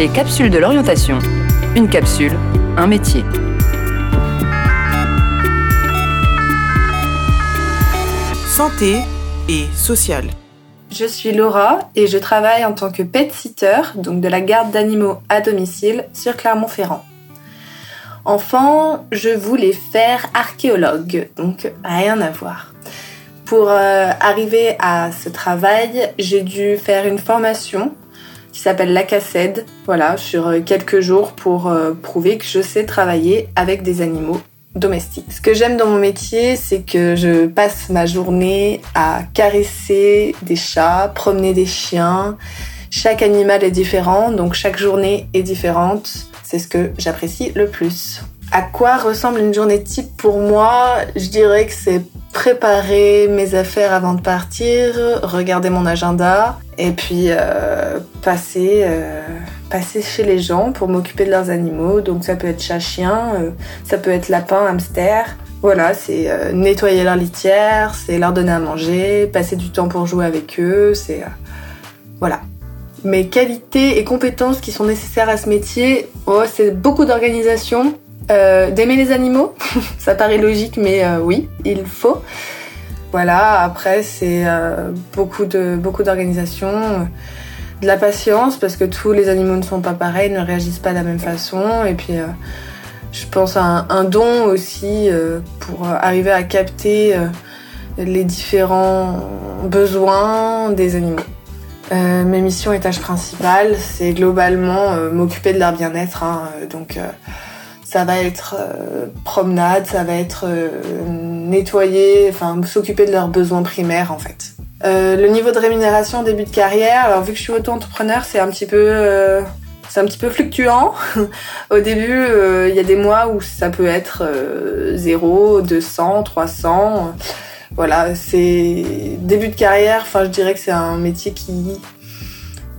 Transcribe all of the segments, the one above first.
Les capsules de l'orientation. Une capsule, un métier. Santé et social. Je suis Laura et je travaille en tant que pet sitter, donc de la garde d'animaux à domicile sur Clermont-Ferrand. Enfant, je voulais faire archéologue, donc rien à voir. Pour euh, arriver à ce travail, j'ai dû faire une formation qui s'appelle la cassette, voilà, sur euh, quelques jours pour euh, prouver que je sais travailler avec des animaux domestiques. Ce que j'aime dans mon métier, c'est que je passe ma journée à caresser des chats, promener des chiens. Chaque animal est différent, donc chaque journée est différente. C'est ce que j'apprécie le plus. À quoi ressemble une journée type pour moi? Je dirais que c'est préparer mes affaires avant de partir, regarder mon agenda et puis euh, passer, euh, passer chez les gens pour m'occuper de leurs animaux. Donc ça peut être chat, chien, euh, ça peut être lapin, hamster. Voilà, c'est nettoyer leur litière, c'est leur donner à manger, passer du temps pour jouer avec eux, c'est... voilà. Mes qualités et compétences qui sont nécessaires à ce métier, oh, c'est beaucoup d'organisation, euh, d'aimer les animaux, ça paraît logique, mais euh, oui, il faut. Voilà, après c'est euh, beaucoup d'organisation, de la patience parce que tous les animaux ne sont pas pareils, ne réagissent pas de la même façon, et puis je pense à un, don aussi pour arriver à capter les différents besoins des animaux. Mes missions et tâches principales, c'est globalement m'occuper de leur bien-être. hein, ça va être euh, promenade, ça va être euh, nettoyer, enfin s'occuper de leurs besoins primaires en fait. Euh, le niveau de rémunération début de carrière, alors vu que je suis auto-entrepreneur, c'est un petit peu, un peu fluctuant. Au début, il y a des mois où ça peut être euh, 0, 200, 300. Voilà, c'est début de carrière. Je dirais que c'est un métier qui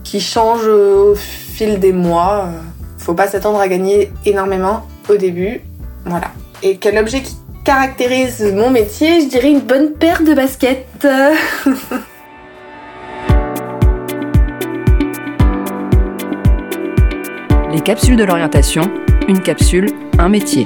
qui change au fil des mois. Faut pas s'attendre à gagner énormément au début. Voilà. Et quel objet qui caractérise mon métier Je dirais une bonne paire de baskets. Les capsules de l'orientation. Une capsule, un métier.